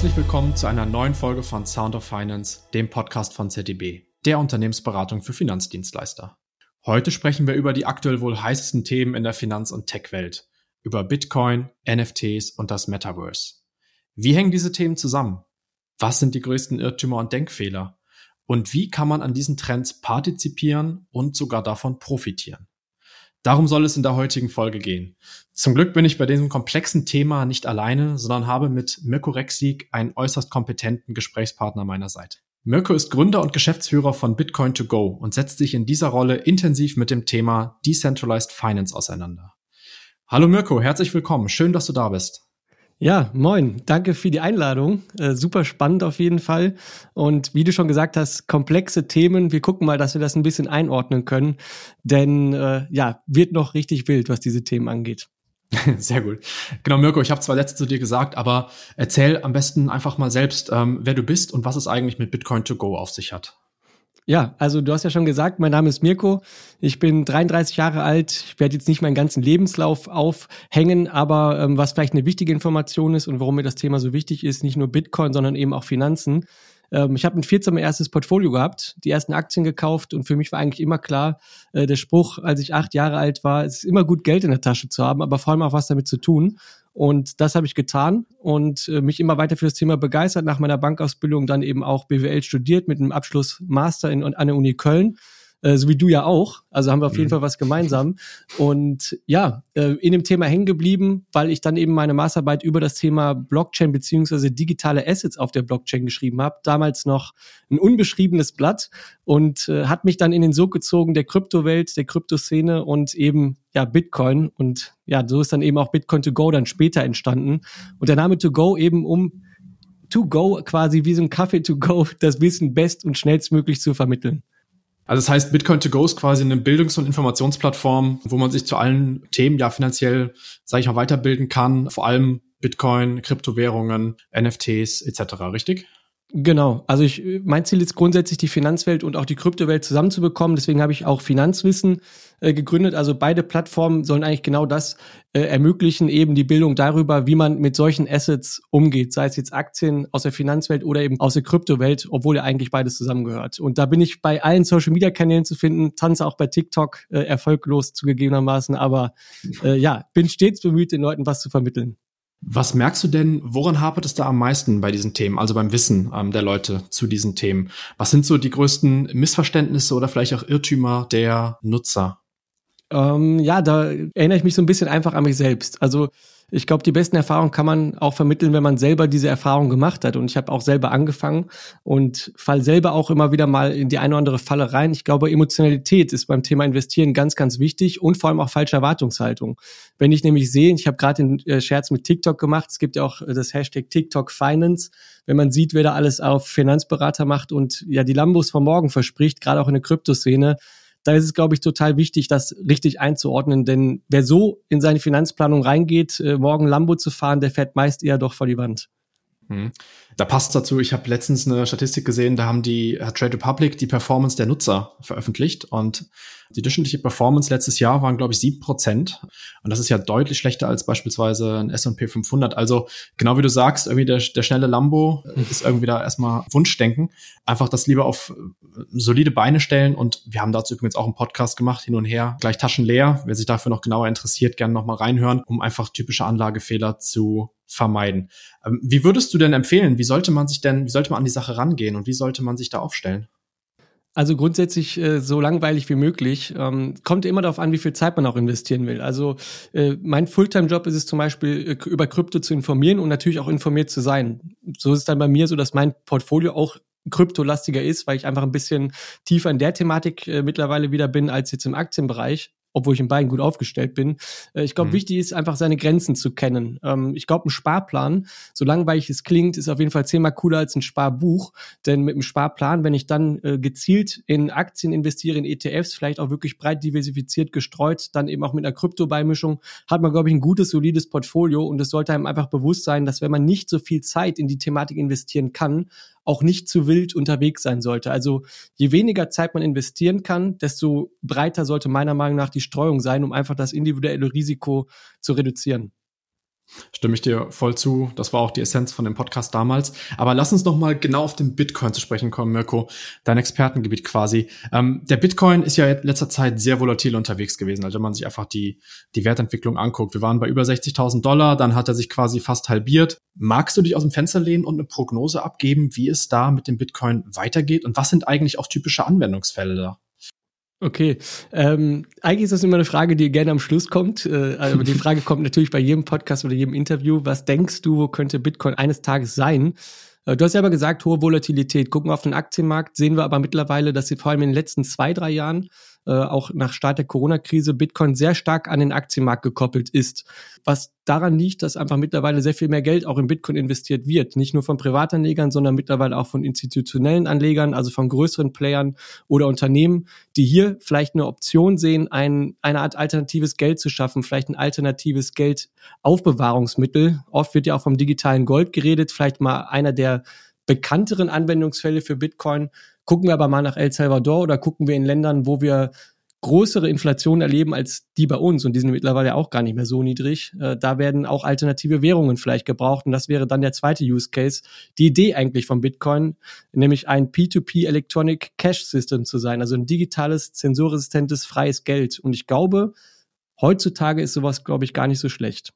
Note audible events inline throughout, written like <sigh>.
Herzlich willkommen zu einer neuen Folge von Sound of Finance, dem Podcast von ZDB, der Unternehmensberatung für Finanzdienstleister. Heute sprechen wir über die aktuell wohl heißesten Themen in der Finanz- und Tech-Welt, über Bitcoin, NFTs und das Metaverse. Wie hängen diese Themen zusammen? Was sind die größten Irrtümer und Denkfehler? Und wie kann man an diesen Trends partizipieren und sogar davon profitieren? Darum soll es in der heutigen Folge gehen. Zum Glück bin ich bei diesem komplexen Thema nicht alleine, sondern habe mit Mirko Rexig einen äußerst kompetenten Gesprächspartner meiner Seite. Mirko ist Gründer und Geschäftsführer von Bitcoin 2 Go und setzt sich in dieser Rolle intensiv mit dem Thema Decentralized Finance auseinander. Hallo Mirko, herzlich willkommen. Schön, dass du da bist. Ja, moin. Danke für die Einladung. Äh, super spannend auf jeden Fall. Und wie du schon gesagt hast, komplexe Themen. Wir gucken mal, dass wir das ein bisschen einordnen können. Denn äh, ja, wird noch richtig wild, was diese Themen angeht. <laughs> Sehr gut. Genau, Mirko, ich habe zwei Sätze zu dir gesagt, aber erzähl am besten einfach mal selbst, ähm, wer du bist und was es eigentlich mit Bitcoin to go auf sich hat. Ja, also du hast ja schon gesagt, mein Name ist Mirko. Ich bin 33 Jahre alt. Ich werde jetzt nicht meinen ganzen Lebenslauf aufhängen, aber ähm, was vielleicht eine wichtige Information ist und warum mir das Thema so wichtig ist, nicht nur Bitcoin, sondern eben auch Finanzen. Ähm, ich habe mit 14 mein erstes Portfolio gehabt, die ersten Aktien gekauft und für mich war eigentlich immer klar, äh, der Spruch, als ich acht Jahre alt war, es ist immer gut, Geld in der Tasche zu haben, aber vor allem auch was damit zu tun. Und das habe ich getan und äh, mich immer weiter für das Thema begeistert. Nach meiner Bankausbildung dann eben auch BWL studiert mit einem Abschluss Master in, an der Uni Köln äh, so wie du ja auch. Also haben wir auf jeden mhm. Fall was gemeinsam. Und ja, äh, in dem Thema hängen geblieben, weil ich dann eben meine Masterarbeit über das Thema Blockchain beziehungsweise digitale Assets auf der Blockchain geschrieben habe. Damals noch ein unbeschriebenes Blatt und äh, hat mich dann in den Sog gezogen der Kryptowelt, der Kryptoszene und eben ja Bitcoin. Und ja, so ist dann eben auch Bitcoin to go dann später entstanden. Und der Name to go eben um to go quasi wie so ein Kaffee to go <laughs> das Wissen best und schnellstmöglich zu vermitteln. Also das heißt, Bitcoin to go ist quasi eine Bildungs- und Informationsplattform, wo man sich zu allen Themen ja finanziell, sage ich mal, weiterbilden kann. Vor allem Bitcoin, Kryptowährungen, NFTs etc. Richtig? Genau. Also ich, mein Ziel ist grundsätzlich die Finanzwelt und auch die Kryptowelt zusammenzubekommen. Deswegen habe ich auch Finanzwissen äh, gegründet. Also beide Plattformen sollen eigentlich genau das äh, ermöglichen, eben die Bildung darüber, wie man mit solchen Assets umgeht, sei es jetzt Aktien aus der Finanzwelt oder eben aus der Kryptowelt, obwohl ja eigentlich beides zusammengehört. Und da bin ich bei allen Social Media Kanälen zu finden, tanze auch bei TikTok äh, erfolglos zugegebenermaßen, aber äh, ja, bin stets bemüht, den Leuten was zu vermitteln. Was merkst du denn, woran hapert es da am meisten bei diesen Themen, also beim Wissen ähm, der Leute zu diesen Themen? Was sind so die größten Missverständnisse oder vielleicht auch Irrtümer der Nutzer? Ähm, ja, da erinnere ich mich so ein bisschen einfach an mich selbst. Also ich glaube, die besten Erfahrungen kann man auch vermitteln, wenn man selber diese Erfahrung gemacht hat. Und ich habe auch selber angefangen und fall selber auch immer wieder mal in die eine oder andere Falle rein. Ich glaube, Emotionalität ist beim Thema Investieren ganz, ganz wichtig und vor allem auch falsche Erwartungshaltung. Wenn ich nämlich sehe, ich habe gerade den äh, Scherz mit TikTok gemacht, es gibt ja auch äh, das Hashtag TikTok Finance, wenn man sieht, wer da alles auf Finanzberater macht und ja die Lambos vom Morgen verspricht, gerade auch in der Kryptoszene, da ist es, glaube ich, total wichtig, das richtig einzuordnen. Denn wer so in seine Finanzplanung reingeht, äh, morgen Lambo zu fahren, der fährt meist eher doch vor die Wand. Hm. Da passt dazu, ich habe letztens eine Statistik gesehen, da haben die hat Trade Republic die Performance der Nutzer veröffentlicht und die durchschnittliche Performance letztes Jahr waren, glaube ich, sieben Prozent. Und das ist ja deutlich schlechter als beispielsweise ein S&P 500. Also genau wie du sagst, irgendwie der, der schnelle Lambo <laughs> ist irgendwie da erstmal Wunschdenken. Einfach das lieber auf äh, solide Beine stellen. Und wir haben dazu übrigens auch einen Podcast gemacht, hin und her, gleich Taschen leer. Wer sich dafür noch genauer interessiert, gerne nochmal reinhören, um einfach typische Anlagefehler zu vermeiden. Ähm, wie würdest du denn empfehlen, wie sollte man sich denn, wie sollte man an die Sache rangehen und wie sollte man sich da aufstellen? Also grundsätzlich äh, so langweilig wie möglich. Ähm, kommt immer darauf an, wie viel Zeit man auch investieren will. Also äh, mein Fulltime-Job ist es zum Beispiel, äh, über Krypto zu informieren und natürlich auch informiert zu sein. So ist es dann bei mir so, dass mein Portfolio auch kryptolastiger ist, weil ich einfach ein bisschen tiefer in der Thematik äh, mittlerweile wieder bin als jetzt im Aktienbereich obwohl ich in beiden gut aufgestellt bin. Äh, ich glaube, mhm. wichtig ist einfach seine Grenzen zu kennen. Ähm, ich glaube, ein Sparplan, so langweilig es klingt, ist auf jeden Fall zehnmal cooler als ein Sparbuch. Denn mit einem Sparplan, wenn ich dann äh, gezielt in Aktien investiere, in ETFs, vielleicht auch wirklich breit diversifiziert gestreut, dann eben auch mit einer Kryptobeimischung, hat man, glaube ich, ein gutes, solides Portfolio. Und es sollte einem einfach bewusst sein, dass wenn man nicht so viel Zeit in die Thematik investieren kann, auch nicht zu wild unterwegs sein sollte. Also je weniger Zeit man investieren kann, desto breiter sollte meiner Meinung nach die Streuung sein, um einfach das individuelle Risiko zu reduzieren. Stimme ich dir voll zu. Das war auch die Essenz von dem Podcast damals. Aber lass uns noch mal genau auf den Bitcoin zu sprechen kommen, Mirko. Dein Expertengebiet quasi. Ähm, der Bitcoin ist ja in letzter Zeit sehr volatil unterwegs gewesen. Also wenn man sich einfach die, die Wertentwicklung anguckt. Wir waren bei über 60.000 Dollar, dann hat er sich quasi fast halbiert. Magst du dich aus dem Fenster lehnen und eine Prognose abgeben, wie es da mit dem Bitcoin weitergeht? Und was sind eigentlich auch typische Anwendungsfälle da? Okay, ähm, eigentlich ist das immer eine Frage, die gerne am Schluss kommt. Äh, aber die Frage kommt natürlich bei jedem Podcast oder jedem Interview. Was denkst du, wo könnte Bitcoin eines Tages sein? Äh, du hast ja aber gesagt, hohe Volatilität. Gucken wir auf den Aktienmarkt, sehen wir aber mittlerweile, dass sie vor allem in den letzten zwei, drei Jahren äh, auch nach Start der Corona-Krise Bitcoin sehr stark an den Aktienmarkt gekoppelt ist. Was daran liegt, dass einfach mittlerweile sehr viel mehr Geld auch in Bitcoin investiert wird. Nicht nur von Privatanlegern, sondern mittlerweile auch von institutionellen Anlegern, also von größeren Playern oder Unternehmen, die hier vielleicht eine Option sehen, ein, eine Art alternatives Geld zu schaffen, vielleicht ein alternatives Geldaufbewahrungsmittel. Oft wird ja auch vom digitalen Gold geredet, vielleicht mal einer der bekannteren Anwendungsfälle für Bitcoin. Gucken wir aber mal nach El Salvador oder gucken wir in Ländern, wo wir größere Inflation erleben als die bei uns und die sind mittlerweile auch gar nicht mehr so niedrig. Äh, da werden auch alternative Währungen vielleicht gebraucht und das wäre dann der zweite Use Case. Die Idee eigentlich von Bitcoin, nämlich ein P2P Electronic Cash System zu sein, also ein digitales, zensurresistentes, freies Geld. Und ich glaube, heutzutage ist sowas, glaube ich, gar nicht so schlecht.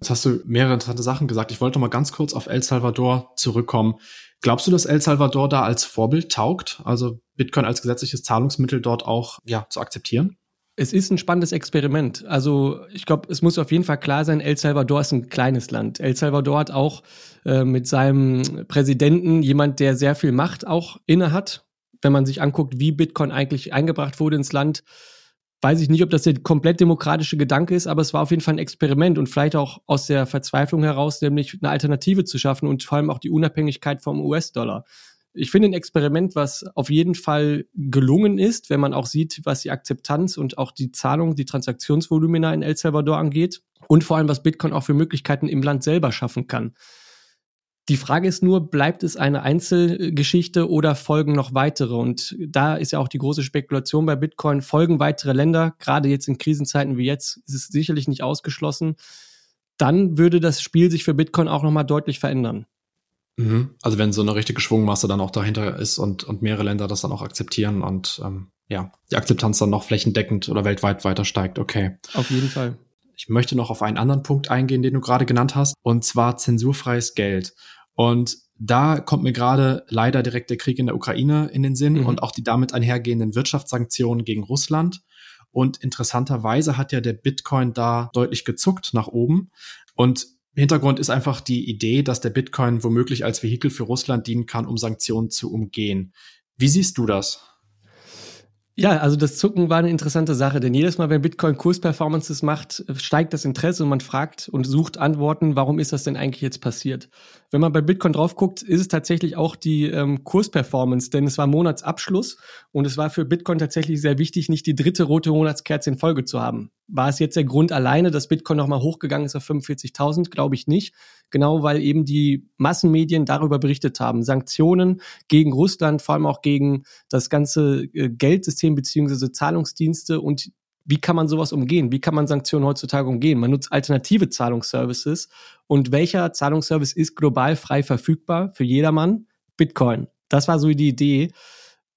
Jetzt hast du mehrere interessante Sachen gesagt. Ich wollte noch mal ganz kurz auf El Salvador zurückkommen. Glaubst du, dass El Salvador da als Vorbild taugt? Also Bitcoin als gesetzliches Zahlungsmittel dort auch ja, zu akzeptieren? Es ist ein spannendes Experiment. Also ich glaube, es muss auf jeden Fall klar sein, El Salvador ist ein kleines Land. El Salvador hat auch äh, mit seinem Präsidenten jemand, der sehr viel Macht auch inne hat. Wenn man sich anguckt, wie Bitcoin eigentlich eingebracht wurde ins Land, weiß ich nicht, ob das der komplett demokratische Gedanke ist, aber es war auf jeden Fall ein Experiment und vielleicht auch aus der Verzweiflung heraus, nämlich eine Alternative zu schaffen und vor allem auch die Unabhängigkeit vom US-Dollar. Ich finde ein Experiment, was auf jeden Fall gelungen ist, wenn man auch sieht, was die Akzeptanz und auch die Zahlung, die Transaktionsvolumina in El Salvador angeht und vor allem, was Bitcoin auch für Möglichkeiten im Land selber schaffen kann. Die Frage ist nur, bleibt es eine Einzelgeschichte oder folgen noch weitere? Und da ist ja auch die große Spekulation bei Bitcoin. Folgen weitere Länder, gerade jetzt in Krisenzeiten wie jetzt, ist es sicherlich nicht ausgeschlossen. Dann würde das Spiel sich für Bitcoin auch nochmal deutlich verändern. Mhm. Also wenn so eine richtige Schwungmasse dann auch dahinter ist und, und mehrere Länder das dann auch akzeptieren und ähm, ja, die Akzeptanz dann noch flächendeckend oder weltweit weiter steigt, okay. Auf jeden Fall. Ich möchte noch auf einen anderen Punkt eingehen, den du gerade genannt hast, und zwar zensurfreies Geld. Und da kommt mir gerade leider direkt der Krieg in der Ukraine in den Sinn mhm. und auch die damit einhergehenden Wirtschaftssanktionen gegen Russland. Und interessanterweise hat ja der Bitcoin da deutlich gezuckt nach oben. Und Hintergrund ist einfach die Idee, dass der Bitcoin womöglich als Vehikel für Russland dienen kann, um Sanktionen zu umgehen. Wie siehst du das? Ja, also das Zucken war eine interessante Sache, denn jedes Mal, wenn Bitcoin Kursperformances macht, steigt das Interesse und man fragt und sucht Antworten, warum ist das denn eigentlich jetzt passiert? Wenn man bei Bitcoin drauf guckt, ist es tatsächlich auch die ähm, Kursperformance, denn es war Monatsabschluss und es war für Bitcoin tatsächlich sehr wichtig, nicht die dritte rote Monatskerze in Folge zu haben. War es jetzt der Grund alleine, dass Bitcoin nochmal hochgegangen ist auf 45.000? Glaube ich nicht. Genau, weil eben die Massenmedien darüber berichtet haben. Sanktionen gegen Russland, vor allem auch gegen das ganze äh, Geldsystem beziehungsweise Zahlungsdienste und wie kann man sowas umgehen? Wie kann man Sanktionen heutzutage umgehen? Man nutzt alternative Zahlungsservices. Und welcher Zahlungsservice ist global frei verfügbar für jedermann? Bitcoin. Das war so die Idee.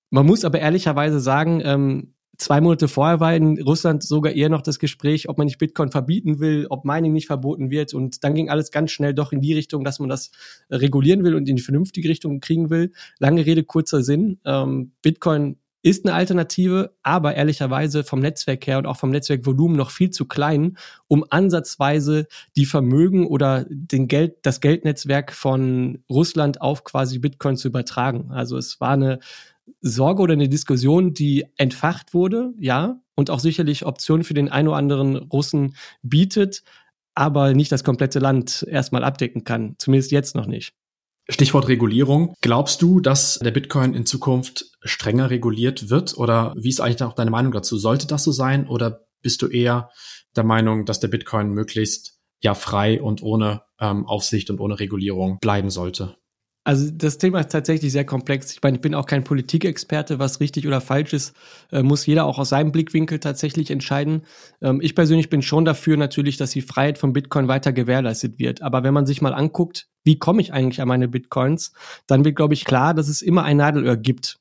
Man muss aber ehrlicherweise sagen, ähm, zwei Monate vorher war in Russland sogar eher noch das Gespräch, ob man nicht Bitcoin verbieten will, ob Mining nicht verboten wird. Und dann ging alles ganz schnell doch in die Richtung, dass man das regulieren will und in die vernünftige Richtung kriegen will. Lange Rede, kurzer Sinn. Ähm, Bitcoin ist eine Alternative, aber ehrlicherweise vom Netzwerk her und auch vom Netzwerkvolumen noch viel zu klein, um ansatzweise die Vermögen oder den Geld, das Geldnetzwerk von Russland auf quasi Bitcoin zu übertragen. Also es war eine Sorge oder eine Diskussion, die entfacht wurde, ja, und auch sicherlich Optionen für den ein oder anderen Russen bietet, aber nicht das komplette Land erstmal abdecken kann. Zumindest jetzt noch nicht. Stichwort Regulierung. Glaubst du, dass der Bitcoin in Zukunft strenger reguliert wird? Oder wie ist eigentlich auch deine Meinung dazu? Sollte das so sein? Oder bist du eher der Meinung, dass der Bitcoin möglichst ja frei und ohne ähm, Aufsicht und ohne Regulierung bleiben sollte? Also das Thema ist tatsächlich sehr komplex. Ich meine, ich bin auch kein Politikexperte, was richtig oder falsch ist, äh, muss jeder auch aus seinem Blickwinkel tatsächlich entscheiden. Ähm, ich persönlich bin schon dafür natürlich, dass die Freiheit von Bitcoin weiter gewährleistet wird. Aber wenn man sich mal anguckt, wie komme ich eigentlich an meine Bitcoins, dann wird, glaube ich, klar, dass es immer ein Nadelöhr gibt.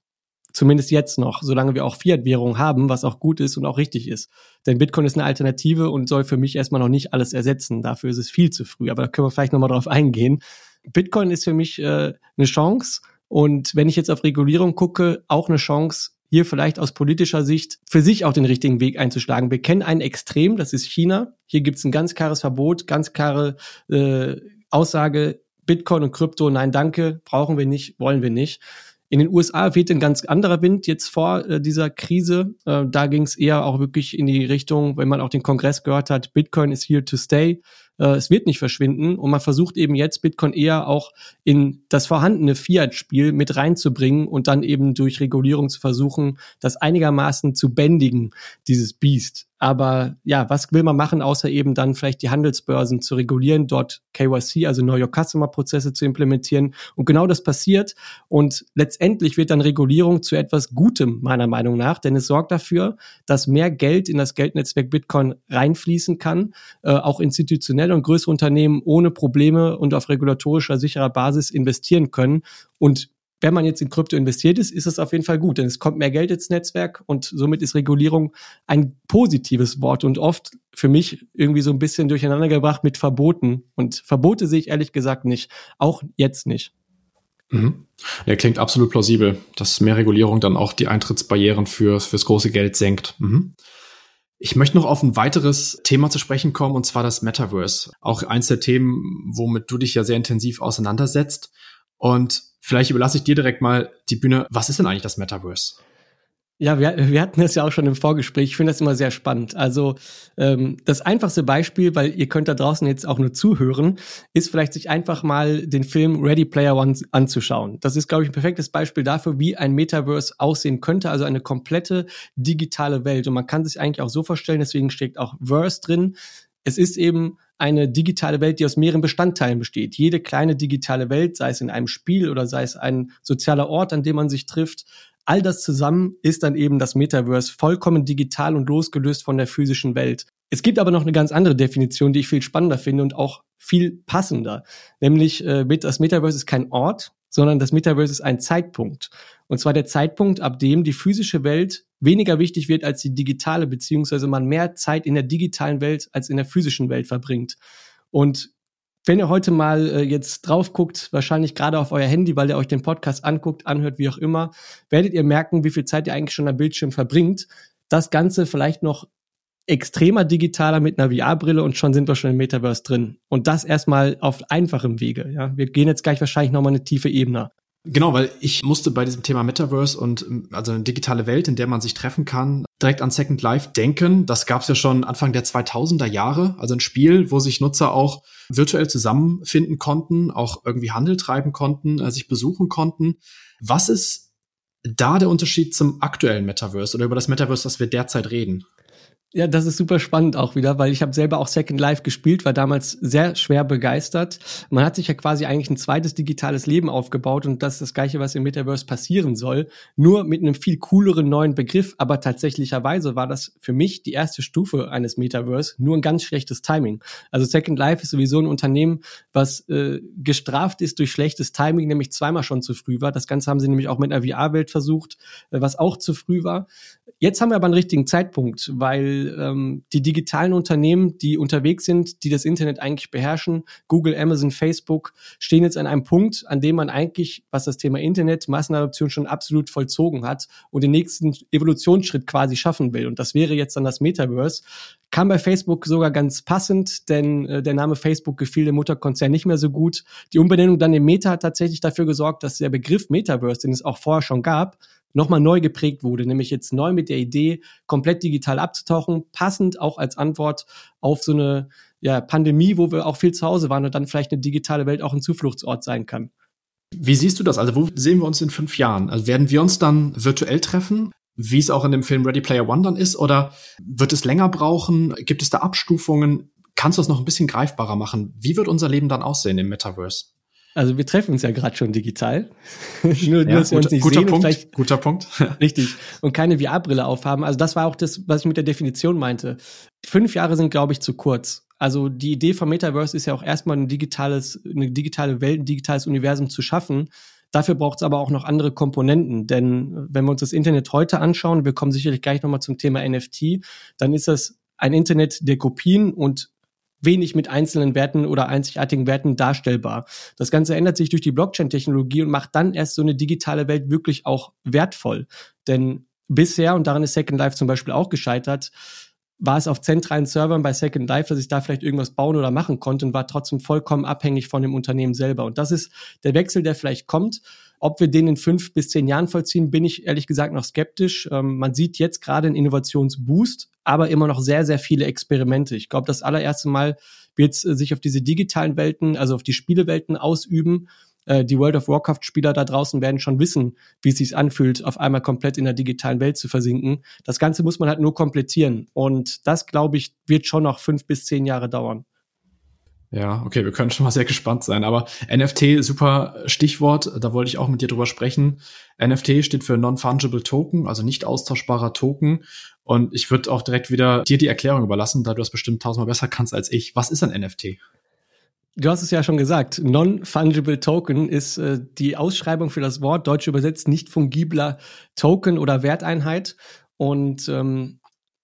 Zumindest jetzt noch, solange wir auch Fiat-Währung haben, was auch gut ist und auch richtig ist. Denn Bitcoin ist eine Alternative und soll für mich erstmal noch nicht alles ersetzen. Dafür ist es viel zu früh. Aber da können wir vielleicht nochmal drauf eingehen. Bitcoin ist für mich äh, eine Chance. Und wenn ich jetzt auf Regulierung gucke, auch eine Chance, hier vielleicht aus politischer Sicht für sich auch den richtigen Weg einzuschlagen. Wir kennen ein Extrem, das ist China. Hier gibt es ein ganz klares Verbot, ganz klare äh, Aussage, Bitcoin und Krypto, nein, danke, brauchen wir nicht, wollen wir nicht. In den USA weht ein ganz anderer Wind jetzt vor äh, dieser Krise. Äh, da ging es eher auch wirklich in die Richtung, wenn man auch den Kongress gehört hat, Bitcoin is here to stay äh, es wird nicht verschwinden und man versucht eben jetzt Bitcoin eher auch in das vorhandene Fiat-Spiel mit reinzubringen und dann eben durch Regulierung zu versuchen, das einigermaßen zu bändigen, dieses Biest. Aber ja, was will man machen, außer eben dann vielleicht die Handelsbörsen zu regulieren, dort KYC, also Know Your Customer Prozesse zu implementieren. Und genau das passiert. Und letztendlich wird dann Regulierung zu etwas Gutem, meiner Meinung nach, denn es sorgt dafür, dass mehr Geld in das Geldnetzwerk Bitcoin reinfließen kann, äh, auch institutionelle und größere Unternehmen ohne Probleme und auf regulatorischer sicherer Basis investieren können. Und wenn man jetzt in Krypto investiert ist, ist es auf jeden Fall gut, denn es kommt mehr Geld ins Netzwerk und somit ist Regulierung ein positives Wort und oft für mich irgendwie so ein bisschen durcheinander gebracht mit Verboten. Und Verbote sehe ich ehrlich gesagt nicht, auch jetzt nicht. Mhm. Ja, klingt absolut plausibel, dass mehr Regulierung dann auch die Eintrittsbarrieren für, fürs große Geld senkt. Mhm. Ich möchte noch auf ein weiteres Thema zu sprechen kommen, und zwar das Metaverse. Auch eins der Themen, womit du dich ja sehr intensiv auseinandersetzt. Und vielleicht überlasse ich dir direkt mal die Bühne. Was ist denn eigentlich das Metaverse? Ja, wir, wir hatten das ja auch schon im Vorgespräch. Ich finde das immer sehr spannend. Also ähm, das einfachste Beispiel, weil ihr könnt da draußen jetzt auch nur zuhören, ist vielleicht sich einfach mal den Film Ready Player One anzuschauen. Das ist, glaube ich, ein perfektes Beispiel dafür, wie ein Metaverse aussehen könnte. Also eine komplette digitale Welt. Und man kann sich eigentlich auch so vorstellen, deswegen steckt auch Verse drin. Es ist eben eine digitale Welt, die aus mehreren Bestandteilen besteht. Jede kleine digitale Welt, sei es in einem Spiel oder sei es ein sozialer Ort, an dem man sich trifft, all das zusammen ist dann eben das Metaverse vollkommen digital und losgelöst von der physischen Welt. Es gibt aber noch eine ganz andere Definition, die ich viel spannender finde und auch viel passender. Nämlich, äh, das Metaverse ist kein Ort, sondern das Metaverse ist ein Zeitpunkt. Und zwar der Zeitpunkt, ab dem die physische Welt weniger wichtig wird als die digitale, beziehungsweise man mehr Zeit in der digitalen Welt als in der physischen Welt verbringt. Und wenn ihr heute mal äh, jetzt drauf guckt, wahrscheinlich gerade auf euer Handy, weil ihr euch den Podcast anguckt, anhört, wie auch immer, werdet ihr merken, wie viel Zeit ihr eigentlich schon am Bildschirm verbringt. Das Ganze vielleicht noch extremer digitaler mit einer VR-Brille und schon sind wir schon im Metaverse drin. Und das erstmal auf einfachem Wege. Ja, wir gehen jetzt gleich wahrscheinlich nochmal eine tiefe Ebene. Genau, weil ich musste bei diesem Thema Metaverse und also eine digitale Welt, in der man sich treffen kann, direkt an Second Life denken. Das gab es ja schon Anfang der 2000er Jahre, also ein Spiel, wo sich Nutzer auch virtuell zusammenfinden konnten, auch irgendwie Handel treiben konnten, äh, sich besuchen konnten. Was ist da der Unterschied zum aktuellen Metaverse oder über das Metaverse, das wir derzeit reden? Ja, das ist super spannend auch wieder, weil ich habe selber auch Second Life gespielt, war damals sehr schwer begeistert. Man hat sich ja quasi eigentlich ein zweites digitales Leben aufgebaut und das ist das gleiche, was im Metaverse passieren soll, nur mit einem viel cooleren neuen Begriff, aber tatsächlicherweise war das für mich die erste Stufe eines Metaverse, nur ein ganz schlechtes Timing. Also Second Life ist sowieso ein Unternehmen, was äh, gestraft ist durch schlechtes Timing, nämlich zweimal schon zu früh war. Das Ganze haben sie nämlich auch mit einer VR-Welt versucht, äh, was auch zu früh war. Jetzt haben wir aber einen richtigen Zeitpunkt, ähm, die digitalen Unternehmen, die unterwegs sind, die das Internet eigentlich beherrschen, Google, Amazon, Facebook, stehen jetzt an einem Punkt, an dem man eigentlich, was das Thema Internet, Massenadoption schon absolut vollzogen hat und den nächsten Evolutionsschritt quasi schaffen will. Und das wäre jetzt dann das Metaverse. Kam bei Facebook sogar ganz passend, denn äh, der Name Facebook gefiel dem Mutterkonzern nicht mehr so gut. Die Umbenennung dann in Meta hat tatsächlich dafür gesorgt, dass der Begriff Metaverse, den es auch vorher schon gab, nochmal neu geprägt wurde, nämlich jetzt neu mit der Idee, komplett digital abzutauchen, passend auch als Antwort auf so eine ja, Pandemie, wo wir auch viel zu Hause waren und dann vielleicht eine digitale Welt auch ein Zufluchtsort sein kann. Wie siehst du das? Also wo sehen wir uns in fünf Jahren? Also werden wir uns dann virtuell treffen, wie es auch in dem Film Ready Player One dann ist, oder wird es länger brauchen? Gibt es da Abstufungen? Kannst du das noch ein bisschen greifbarer machen? Wie wird unser Leben dann aussehen im Metaverse? Also wir treffen uns ja gerade schon digital. <laughs> nur, ja, nur, dass wir uns nicht guter sehen Punkt, guter Punkt. <laughs> richtig. Und keine VR-Brille aufhaben. Also das war auch das, was ich mit der Definition meinte. Fünf Jahre sind, glaube ich, zu kurz. Also die Idee vom Metaverse ist ja auch erstmal ein digitales, eine digitale Welt, ein digitales Universum zu schaffen. Dafür braucht es aber auch noch andere Komponenten, denn wenn wir uns das Internet heute anschauen, wir kommen sicherlich gleich nochmal zum Thema NFT, dann ist das ein Internet der Kopien und wenig mit einzelnen Werten oder einzigartigen Werten darstellbar. Das Ganze ändert sich durch die Blockchain-Technologie und macht dann erst so eine digitale Welt wirklich auch wertvoll. Denn bisher, und daran ist Second Life zum Beispiel auch gescheitert, war es auf zentralen Servern bei Second Life, dass ich da vielleicht irgendwas bauen oder machen konnte und war trotzdem vollkommen abhängig von dem Unternehmen selber. Und das ist der Wechsel, der vielleicht kommt. Ob wir den in fünf bis zehn Jahren vollziehen, bin ich ehrlich gesagt noch skeptisch. Ähm, man sieht jetzt gerade einen Innovationsboost, aber immer noch sehr, sehr viele Experimente. Ich glaube, das allererste Mal wird es äh, sich auf diese digitalen Welten, also auf die Spielewelten ausüben. Äh, die World of Warcraft-Spieler da draußen werden schon wissen, wie es sich anfühlt, auf einmal komplett in der digitalen Welt zu versinken. Das Ganze muss man halt nur komplettieren. Und das, glaube ich, wird schon noch fünf bis zehn Jahre dauern. Ja, okay, wir können schon mal sehr gespannt sein. Aber NFT, super Stichwort, da wollte ich auch mit dir drüber sprechen. NFT steht für Non-Fungible Token, also nicht austauschbarer Token. Und ich würde auch direkt wieder dir die Erklärung überlassen, da du das bestimmt tausendmal besser kannst als ich. Was ist ein NFT? Du hast es ja schon gesagt. Non-fungible Token ist äh, die Ausschreibung für das Wort, deutsch übersetzt nicht fungibler Token oder Werteinheit. Und ähm,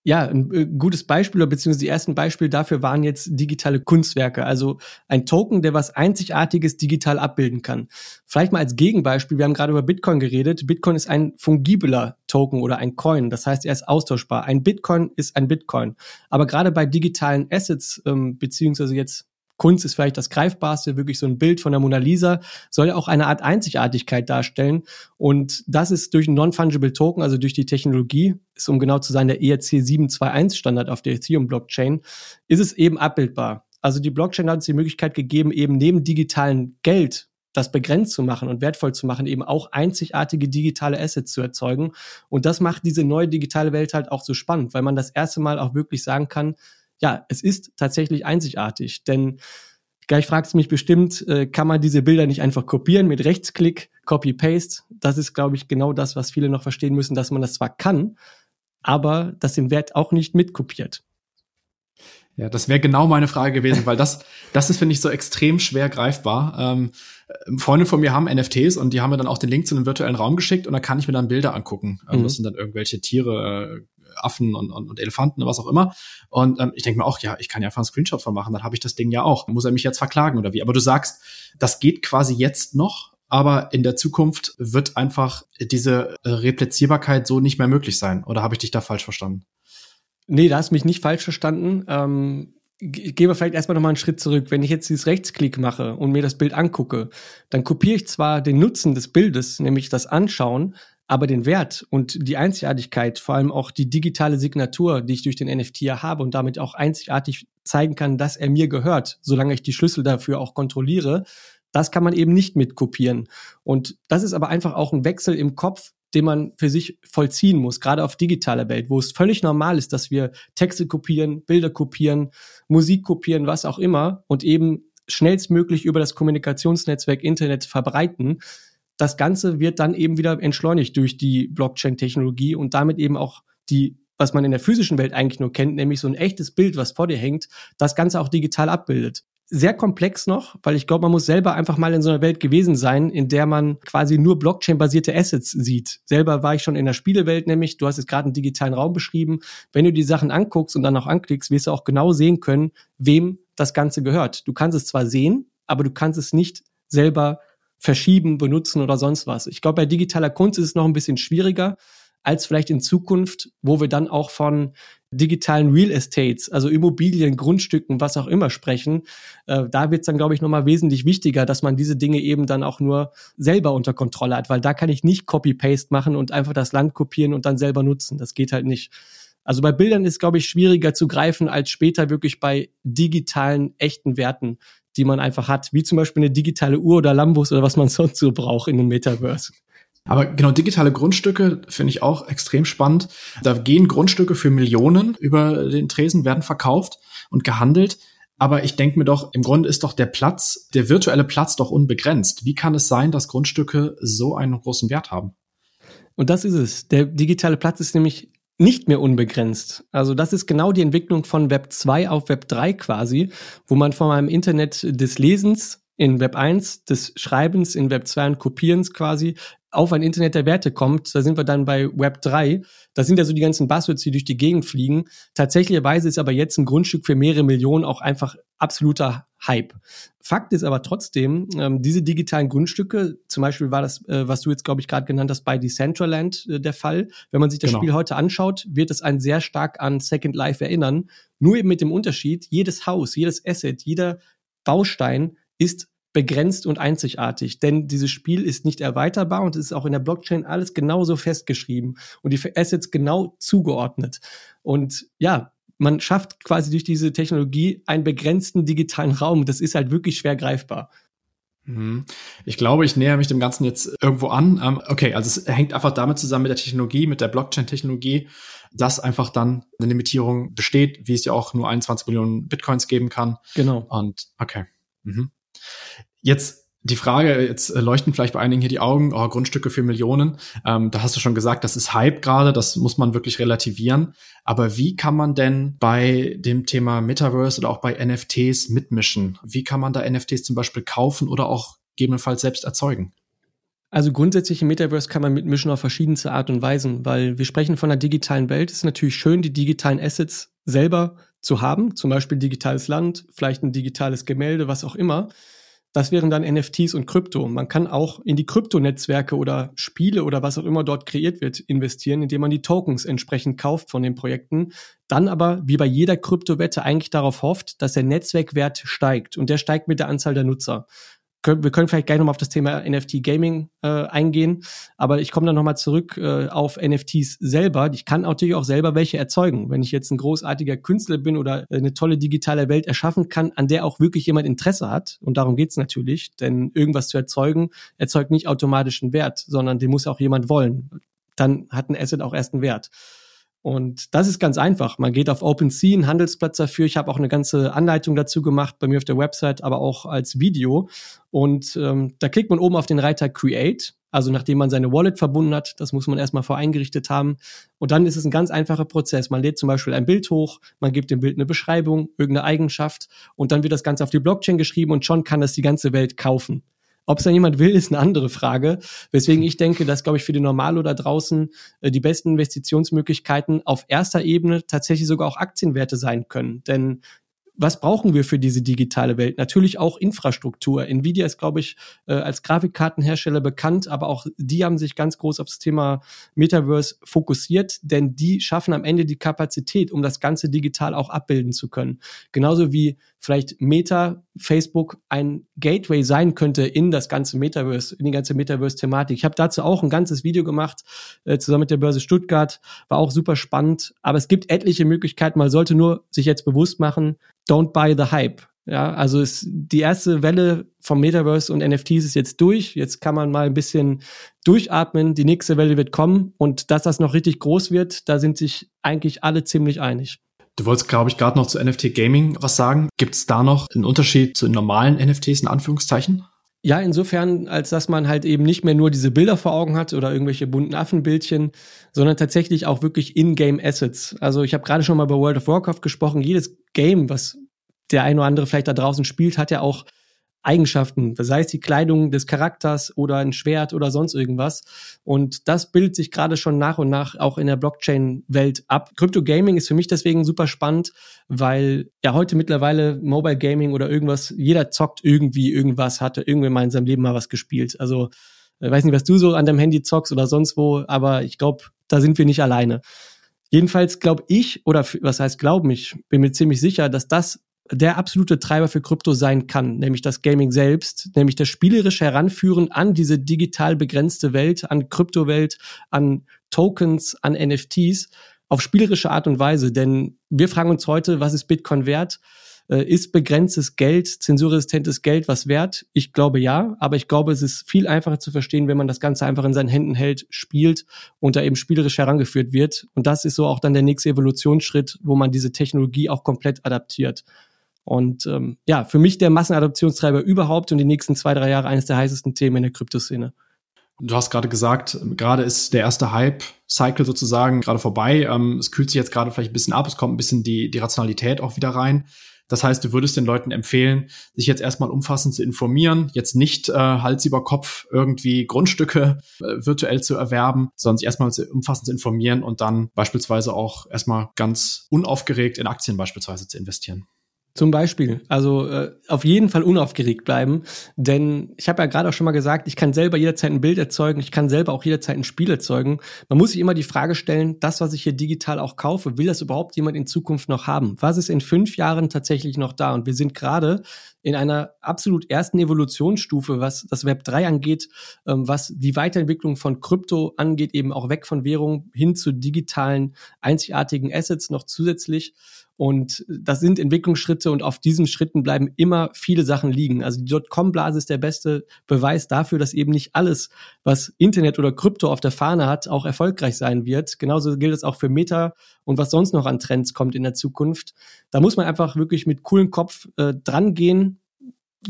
ja, ein äh, gutes Beispiel oder beziehungsweise die ersten Beispiele dafür waren jetzt digitale Kunstwerke. Also ein Token, der was Einzigartiges digital abbilden kann. Vielleicht mal als Gegenbeispiel, wir haben gerade über Bitcoin geredet. Bitcoin ist ein fungibler Token oder ein Coin. Das heißt, er ist austauschbar. Ein Bitcoin ist ein Bitcoin. Aber gerade bei digitalen Assets, ähm, beziehungsweise jetzt Kunst ist vielleicht das Greifbarste, wirklich so ein Bild von der Mona Lisa, soll auch eine Art Einzigartigkeit darstellen. Und das ist durch einen Non-Fungible Token, also durch die Technologie, ist um genau zu sein der ERC 721 Standard auf der Ethereum-Blockchain, ist es eben abbildbar. Also die Blockchain hat uns die Möglichkeit gegeben, eben neben digitalen Geld das begrenzt zu machen und wertvoll zu machen, eben auch einzigartige digitale Assets zu erzeugen. Und das macht diese neue digitale Welt halt auch so spannend, weil man das erste Mal auch wirklich sagen kann, ja, es ist tatsächlich einzigartig. Denn gleich fragst du mich bestimmt, äh, kann man diese Bilder nicht einfach kopieren mit Rechtsklick, Copy-Paste? Das ist, glaube ich, genau das, was viele noch verstehen müssen, dass man das zwar kann, aber das den Wert auch nicht mitkopiert. Ja, das wäre genau meine Frage gewesen, weil das, das ist, finde ich, so extrem schwer greifbar. Ähm, Freunde von mir haben NFTs und die haben mir dann auch den Link zu einem virtuellen Raum geschickt und da kann ich mir dann Bilder angucken. Ähm, mhm. Das sind dann irgendwelche Tiere, äh, Affen und, und, und Elefanten, was auch immer. Und ähm, ich denke mir auch, ja, ich kann ja einfach einen Screenshot von machen, dann habe ich das Ding ja auch. Muss er mich jetzt verklagen oder wie? Aber du sagst, das geht quasi jetzt noch, aber in der Zukunft wird einfach diese Replizierbarkeit so nicht mehr möglich sein. Oder habe ich dich da falsch verstanden? Nee, da hast du mich nicht falsch verstanden. Ähm, gehen wir vielleicht erstmal nochmal einen Schritt zurück. Wenn ich jetzt dieses Rechtsklick mache und mir das Bild angucke, dann kopiere ich zwar den Nutzen des Bildes, nämlich das Anschauen, aber den Wert und die Einzigartigkeit, vor allem auch die digitale Signatur, die ich durch den NFT ja habe und damit auch einzigartig zeigen kann, dass er mir gehört, solange ich die Schlüssel dafür auch kontrolliere, das kann man eben nicht mitkopieren. Und das ist aber einfach auch ein Wechsel im Kopf, den man für sich vollziehen muss, gerade auf digitaler Welt, wo es völlig normal ist, dass wir Texte kopieren, Bilder kopieren, Musik kopieren, was auch immer und eben schnellstmöglich über das Kommunikationsnetzwerk Internet verbreiten das Ganze wird dann eben wieder entschleunigt durch die Blockchain-Technologie und damit eben auch die, was man in der physischen Welt eigentlich nur kennt, nämlich so ein echtes Bild, was vor dir hängt, das Ganze auch digital abbildet. Sehr komplex noch, weil ich glaube, man muss selber einfach mal in so einer Welt gewesen sein, in der man quasi nur Blockchain-basierte Assets sieht. Selber war ich schon in der Spielewelt, nämlich, du hast jetzt gerade einen digitalen Raum beschrieben. Wenn du die Sachen anguckst und dann auch anklickst, wirst du auch genau sehen können, wem das Ganze gehört. Du kannst es zwar sehen, aber du kannst es nicht selber verschieben, benutzen oder sonst was. Ich glaube, bei digitaler Kunst ist es noch ein bisschen schwieriger als vielleicht in Zukunft, wo wir dann auch von digitalen Real Estates, also Immobilien, Grundstücken, was auch immer sprechen. Äh, da wird es dann, glaube ich, nochmal wesentlich wichtiger, dass man diese Dinge eben dann auch nur selber unter Kontrolle hat, weil da kann ich nicht Copy-Paste machen und einfach das Land kopieren und dann selber nutzen. Das geht halt nicht. Also bei Bildern ist, glaube ich, schwieriger zu greifen als später wirklich bei digitalen, echten Werten die man einfach hat, wie zum Beispiel eine digitale Uhr oder Lambus oder was man <laughs> sonst so braucht in einem Metaverse. Aber genau, digitale Grundstücke finde ich auch extrem spannend. Da gehen Grundstücke für Millionen über den Tresen, werden verkauft und gehandelt. Aber ich denke mir doch, im Grunde ist doch der Platz, der virtuelle Platz doch unbegrenzt. Wie kann es sein, dass Grundstücke so einen großen Wert haben? Und das ist es. Der digitale Platz ist nämlich nicht mehr unbegrenzt. Also das ist genau die Entwicklung von Web 2 auf Web 3 quasi, wo man von einem Internet des Lesens in Web 1, des Schreibens in Web 2 und Kopierens quasi auf ein Internet der Werte kommt, da sind wir dann bei Web 3. Da sind ja so die ganzen Buzzwords, die durch die Gegend fliegen. Tatsächlicherweise ist aber jetzt ein Grundstück für mehrere Millionen auch einfach absoluter Hype. Fakt ist aber trotzdem, ähm, diese digitalen Grundstücke, zum Beispiel war das, äh, was du jetzt, glaube ich, gerade genannt hast, bei Decentraland äh, der Fall. Wenn man sich das genau. Spiel heute anschaut, wird es einen sehr stark an Second Life erinnern. Nur eben mit dem Unterschied, jedes Haus, jedes Asset, jeder Baustein ist begrenzt und einzigartig, denn dieses Spiel ist nicht erweiterbar und es ist auch in der Blockchain alles genauso festgeschrieben und die Assets genau zugeordnet. Und ja, man schafft quasi durch diese Technologie einen begrenzten digitalen Raum. Das ist halt wirklich schwer greifbar. Mhm. Ich glaube, ich näher mich dem Ganzen jetzt irgendwo an. Ähm, okay, also es hängt einfach damit zusammen mit der Technologie, mit der Blockchain-Technologie, dass einfach dann eine Limitierung besteht, wie es ja auch nur 21 Millionen Bitcoins geben kann. Genau. Und okay. Mhm. Jetzt die Frage, jetzt äh, leuchten vielleicht bei einigen hier die Augen, oh, Grundstücke für Millionen. Ähm, da hast du schon gesagt, das ist Hype gerade, das muss man wirklich relativieren. Aber wie kann man denn bei dem Thema Metaverse oder auch bei NFTs mitmischen? Wie kann man da NFTs zum Beispiel kaufen oder auch gegebenenfalls selbst erzeugen? Also grundsätzlich im Metaverse kann man mitmischen auf verschiedenste Art und Weisen, weil wir sprechen von einer digitalen Welt. Es ist natürlich schön, die digitalen Assets selber zu haben, zum Beispiel digitales Land, vielleicht ein digitales Gemälde, was auch immer. Das wären dann NFTs und Krypto. Man kann auch in die Kryptonetzwerke oder Spiele oder was auch immer dort kreiert wird investieren, indem man die Tokens entsprechend kauft von den Projekten. Dann aber, wie bei jeder Kryptowette, eigentlich darauf hofft, dass der Netzwerkwert steigt. Und der steigt mit der Anzahl der Nutzer wir können vielleicht gleich nochmal auf das Thema NFT Gaming äh, eingehen, aber ich komme dann nochmal zurück äh, auf NFTs selber. Ich kann natürlich auch selber welche erzeugen. Wenn ich jetzt ein großartiger Künstler bin oder eine tolle digitale Welt erschaffen kann, an der auch wirklich jemand Interesse hat, und darum geht's natürlich, denn irgendwas zu erzeugen, erzeugt nicht automatisch einen Wert, sondern den muss auch jemand wollen. Dann hat ein Asset auch erst einen Wert. Und das ist ganz einfach. Man geht auf OpenSea, einen Handelsplatz dafür. Ich habe auch eine ganze Anleitung dazu gemacht bei mir auf der Website, aber auch als Video. Und ähm, da klickt man oben auf den Reiter Create. Also nachdem man seine Wallet verbunden hat, das muss man erstmal voreingerichtet haben. Und dann ist es ein ganz einfacher Prozess. Man lädt zum Beispiel ein Bild hoch, man gibt dem Bild eine Beschreibung, irgendeine Eigenschaft und dann wird das Ganze auf die Blockchain geschrieben und schon kann das die ganze Welt kaufen. Ob es dann jemand will, ist eine andere Frage. Weswegen ich denke, dass, glaube ich, für die Normalo da draußen äh, die besten Investitionsmöglichkeiten auf erster Ebene tatsächlich sogar auch Aktienwerte sein können. Denn was brauchen wir für diese digitale Welt? Natürlich auch Infrastruktur. Nvidia ist, glaube ich, äh, als Grafikkartenhersteller bekannt, aber auch die haben sich ganz groß auf das Thema Metaverse fokussiert, denn die schaffen am Ende die Kapazität, um das Ganze digital auch abbilden zu können. Genauso wie vielleicht Meta, Facebook ein Gateway sein könnte in das ganze Metaverse, in die ganze Metaverse-Thematik. Ich habe dazu auch ein ganzes Video gemacht, äh, zusammen mit der Börse Stuttgart, war auch super spannend. Aber es gibt etliche Möglichkeiten. Man sollte nur sich jetzt bewusst machen, don't buy the hype. Ja, also ist die erste Welle vom Metaverse und NFTs ist jetzt durch. Jetzt kann man mal ein bisschen durchatmen. Die nächste Welle wird kommen und dass das noch richtig groß wird, da sind sich eigentlich alle ziemlich einig. Du wolltest, glaube ich, gerade noch zu NFT Gaming was sagen. Gibt es da noch einen Unterschied zu normalen NFTs in Anführungszeichen? Ja, insofern, als dass man halt eben nicht mehr nur diese Bilder vor Augen hat oder irgendwelche bunten Affenbildchen, sondern tatsächlich auch wirklich In-Game Assets. Also ich habe gerade schon mal über World of Warcraft gesprochen. Jedes Game, was der ein oder andere vielleicht da draußen spielt, hat ja auch Eigenschaften, sei es die Kleidung des Charakters oder ein Schwert oder sonst irgendwas. Und das bildet sich gerade schon nach und nach auch in der Blockchain-Welt ab. Crypto Gaming ist für mich deswegen super spannend, weil ja heute mittlerweile Mobile Gaming oder irgendwas, jeder zockt irgendwie irgendwas, hatte irgendwie mal in seinem Leben mal was gespielt. Also ich äh, weiß nicht, was du so an deinem Handy zockst oder sonst wo, aber ich glaube, da sind wir nicht alleine. Jedenfalls glaube ich, oder was heißt glauben, ich bin mir ziemlich sicher, dass das der absolute Treiber für Krypto sein kann, nämlich das Gaming selbst, nämlich das spielerische Heranführen an diese digital begrenzte Welt, an Kryptowelt, an Tokens, an NFTs auf spielerische Art und Weise. Denn wir fragen uns heute, was ist Bitcoin wert? Äh, ist begrenztes Geld, zensurresistentes Geld was wert? Ich glaube ja, aber ich glaube, es ist viel einfacher zu verstehen, wenn man das Ganze einfach in seinen Händen hält, spielt und da eben spielerisch herangeführt wird. Und das ist so auch dann der nächste Evolutionsschritt, wo man diese Technologie auch komplett adaptiert. Und ähm, ja, für mich der Massenadoptionstreiber überhaupt und die nächsten zwei, drei Jahre eines der heißesten Themen in der Kryptoszene. Du hast gerade gesagt, gerade ist der erste Hype-Cycle sozusagen gerade vorbei. Ähm, es kühlt sich jetzt gerade vielleicht ein bisschen ab, es kommt ein bisschen die, die Rationalität auch wieder rein. Das heißt, du würdest den Leuten empfehlen, sich jetzt erstmal umfassend zu informieren, jetzt nicht äh, Hals über Kopf irgendwie Grundstücke äh, virtuell zu erwerben, sondern sich erstmal umfassend zu informieren und dann beispielsweise auch erstmal ganz unaufgeregt in Aktien beispielsweise zu investieren. Zum Beispiel. Also äh, auf jeden Fall unaufgeregt bleiben. Denn ich habe ja gerade auch schon mal gesagt, ich kann selber jederzeit ein Bild erzeugen, ich kann selber auch jederzeit ein Spiel erzeugen. Man muss sich immer die Frage stellen, das, was ich hier digital auch kaufe, will das überhaupt jemand in Zukunft noch haben? Was ist in fünf Jahren tatsächlich noch da? Und wir sind gerade in einer absolut ersten Evolutionsstufe, was das Web 3 angeht, ähm, was die Weiterentwicklung von Krypto angeht, eben auch weg von Währung hin zu digitalen, einzigartigen Assets noch zusätzlich. Und das sind Entwicklungsschritte und auf diesen Schritten bleiben immer viele Sachen liegen. Also die Dotcom-Blase ist der beste Beweis dafür, dass eben nicht alles, was Internet oder Krypto auf der Fahne hat, auch erfolgreich sein wird. Genauso gilt es auch für Meta und was sonst noch an Trends kommt in der Zukunft. Da muss man einfach wirklich mit coolem Kopf äh, dran gehen.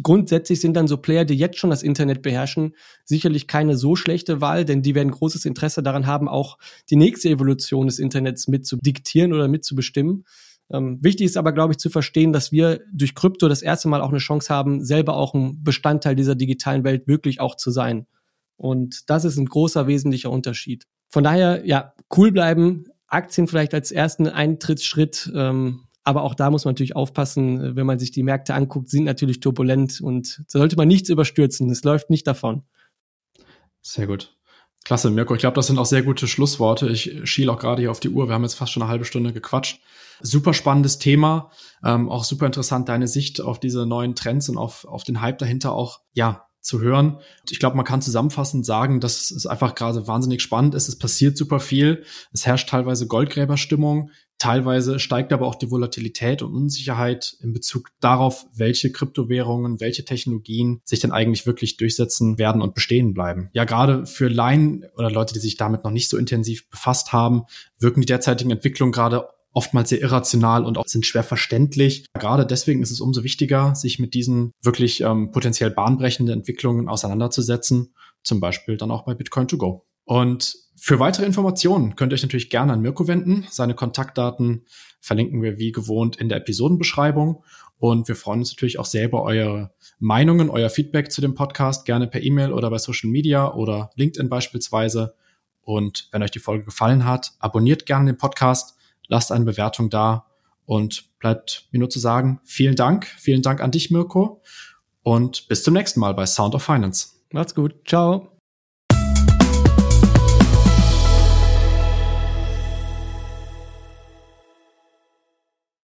Grundsätzlich sind dann so Player, die jetzt schon das Internet beherrschen, sicherlich keine so schlechte Wahl, denn die werden großes Interesse daran haben, auch die nächste Evolution des Internets mit zu diktieren oder mit zu bestimmen. Ähm, wichtig ist aber, glaube ich, zu verstehen, dass wir durch Krypto das erste Mal auch eine Chance haben, selber auch ein Bestandteil dieser digitalen Welt wirklich auch zu sein. Und das ist ein großer, wesentlicher Unterschied. Von daher, ja, cool bleiben, Aktien vielleicht als ersten Eintrittsschritt. Ähm, aber auch da muss man natürlich aufpassen, wenn man sich die Märkte anguckt, sind natürlich turbulent und da sollte man nichts überstürzen. Es läuft nicht davon. Sehr gut. Klasse, Mirko. Ich glaube, das sind auch sehr gute Schlussworte. Ich schiele auch gerade hier auf die Uhr. Wir haben jetzt fast schon eine halbe Stunde gequatscht. Super spannendes Thema. Ähm, auch super interessant, deine Sicht auf diese neuen Trends und auf, auf den Hype dahinter auch, ja, zu hören. Ich glaube, man kann zusammenfassend sagen, dass es einfach gerade wahnsinnig spannend ist. Es passiert super viel. Es herrscht teilweise Goldgräberstimmung. Teilweise steigt aber auch die Volatilität und Unsicherheit in Bezug darauf, welche Kryptowährungen, welche Technologien sich denn eigentlich wirklich durchsetzen werden und bestehen bleiben. Ja, gerade für Laien oder Leute, die sich damit noch nicht so intensiv befasst haben, wirken die derzeitigen Entwicklungen gerade oftmals sehr irrational und auch sind schwer verständlich. Gerade deswegen ist es umso wichtiger, sich mit diesen wirklich ähm, potenziell bahnbrechenden Entwicklungen auseinanderzusetzen, zum Beispiel dann auch bei Bitcoin to go. Und für weitere Informationen könnt ihr euch natürlich gerne an Mirko wenden. Seine Kontaktdaten verlinken wir wie gewohnt in der Episodenbeschreibung. Und wir freuen uns natürlich auch selber eure Meinungen, euer Feedback zu dem Podcast gerne per E-Mail oder bei Social Media oder LinkedIn beispielsweise. Und wenn euch die Folge gefallen hat, abonniert gerne den Podcast lasst eine Bewertung da und bleibt mir nur zu sagen, vielen Dank, vielen Dank an dich, Mirko und bis zum nächsten Mal bei Sound of Finance. Macht's gut, ciao.